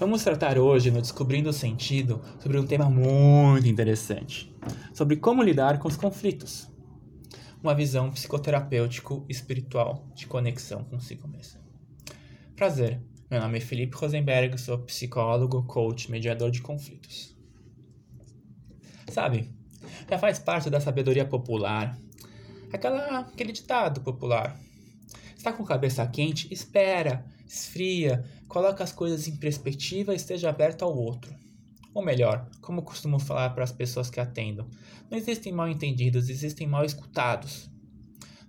Vamos tratar hoje no Descobrindo o Sentido sobre um tema muito interessante, sobre como lidar com os conflitos. Uma visão psicoterapêutico-espiritual de conexão consigo mesmo. Prazer, meu nome é Felipe Rosenberg, sou psicólogo, coach, mediador de conflitos. Sabe, já faz parte da sabedoria popular, aquela, aquele ditado popular. Está com cabeça quente? Espera, esfria, coloca as coisas em perspectiva e esteja aberto ao outro. Ou melhor, como costumo falar para as pessoas que atendam, não existem mal entendidos, existem mal escutados.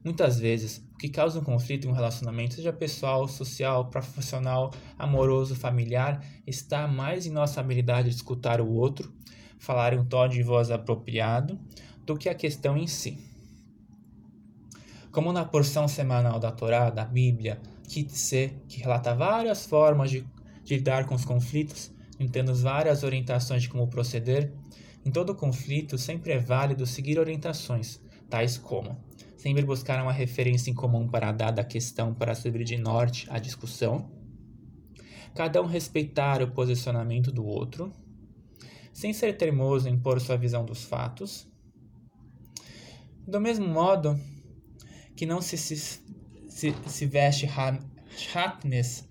Muitas vezes, o que causa um conflito em um relacionamento, seja pessoal, social, profissional, amoroso, familiar, está mais em nossa habilidade de escutar o outro, falar em um tom de voz apropriado, do que a questão em si. Como na porção semanal da Torá, da Bíblia, Kitse, que relata várias formas de, de lidar com os conflitos, entendo várias orientações de como proceder, em todo conflito sempre é válido seguir orientações, tais como sempre buscar uma referência em comum para dada questão para servir de norte à discussão, cada um respeitar o posicionamento do outro, sem ser teimoso em impor sua visão dos fatos. Do mesmo modo que não se, se, se, se veste chatness,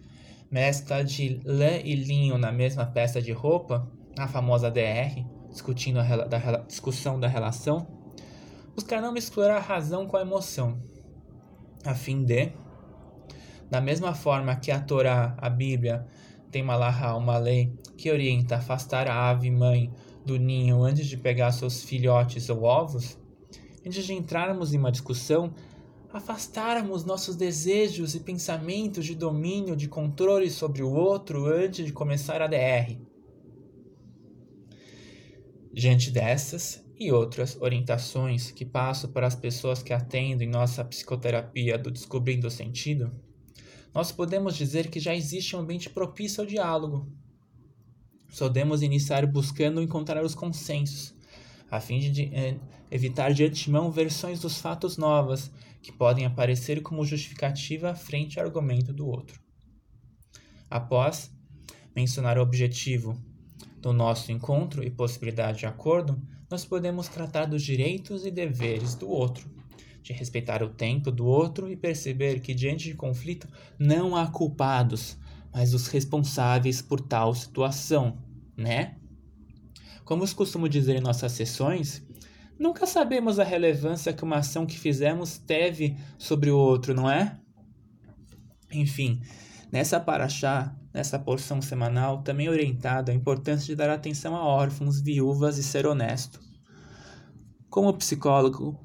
mescla de lã e linho na mesma peça de roupa, a famosa DR, discutindo a da, discussão da relação, buscar não misturar a razão com a emoção, a fim de, da mesma forma que a Torá, a Bíblia, tem uma uma lei que orienta afastar a ave mãe do ninho antes de pegar seus filhotes ou ovos, antes de entrarmos em uma discussão, afastarmos nossos desejos e pensamentos de domínio, de controle sobre o outro antes de começar a DR. Diante dessas e outras orientações que passo para as pessoas que atendem nossa psicoterapia do Descobrindo o Sentido, nós podemos dizer que já existe um ambiente propício ao diálogo. Podemos iniciar buscando encontrar os consensos, a fim de eh, evitar de antemão versões dos fatos novas que podem aparecer como justificativa frente ao argumento do outro. Após mencionar o objetivo do nosso encontro e possibilidade de acordo, nós podemos tratar dos direitos e deveres do outro, de respeitar o tempo do outro e perceber que diante de conflito não há culpados, mas os responsáveis por tal situação, né? Como eu costumo dizer em nossas sessões, nunca sabemos a relevância que uma ação que fizemos teve sobre o outro, não é? Enfim, nessa paraxá, nessa porção semanal, também orientado a importância de dar atenção a órfãos, viúvas e ser honesto. Como psicólogo,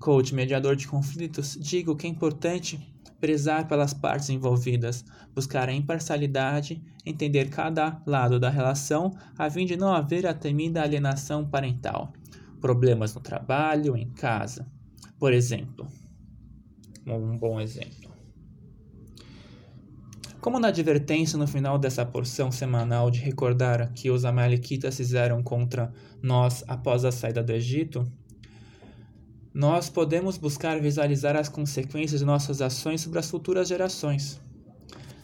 coach, mediador de conflitos, digo que é importante prezar pelas partes envolvidas, buscar a imparcialidade, entender cada lado da relação, a fim de não haver a temida alienação parental. Problemas no trabalho, em casa. Por exemplo, um bom exemplo. Como na advertência no final dessa porção semanal de recordar que os Amalequitas fizeram contra nós após a saída do Egito, nós podemos buscar visualizar as consequências de nossas ações sobre as futuras gerações,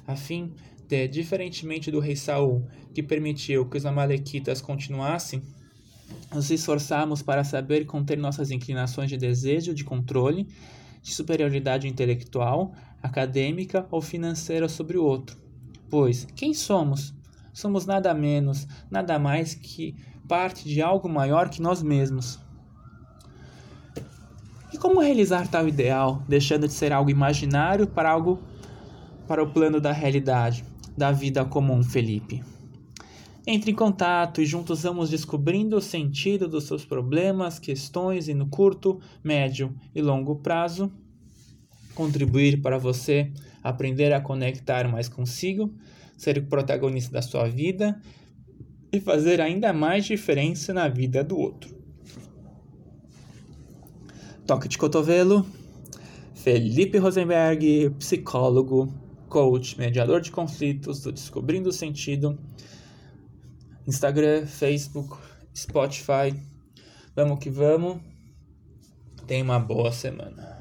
a fim de, diferentemente do rei Saul, que permitiu que os amalequitas continuassem, nos esforçarmos para saber conter nossas inclinações de desejo, de controle, de superioridade intelectual, acadêmica ou financeira sobre o outro. Pois, quem somos? Somos nada menos, nada mais que parte de algo maior que nós mesmos. Como realizar tal ideal, deixando de ser algo imaginário para algo para o plano da realidade, da vida comum, Felipe? Entre em contato e juntos vamos descobrindo o sentido dos seus problemas, questões e no curto, médio e longo prazo contribuir para você aprender a conectar mais consigo, ser o protagonista da sua vida e fazer ainda mais diferença na vida do outro. Toque de cotovelo. Felipe Rosenberg, psicólogo, coach, mediador de conflitos do Descobrindo o Sentido. Instagram, Facebook, Spotify. Vamos que vamos. Tenha uma boa semana.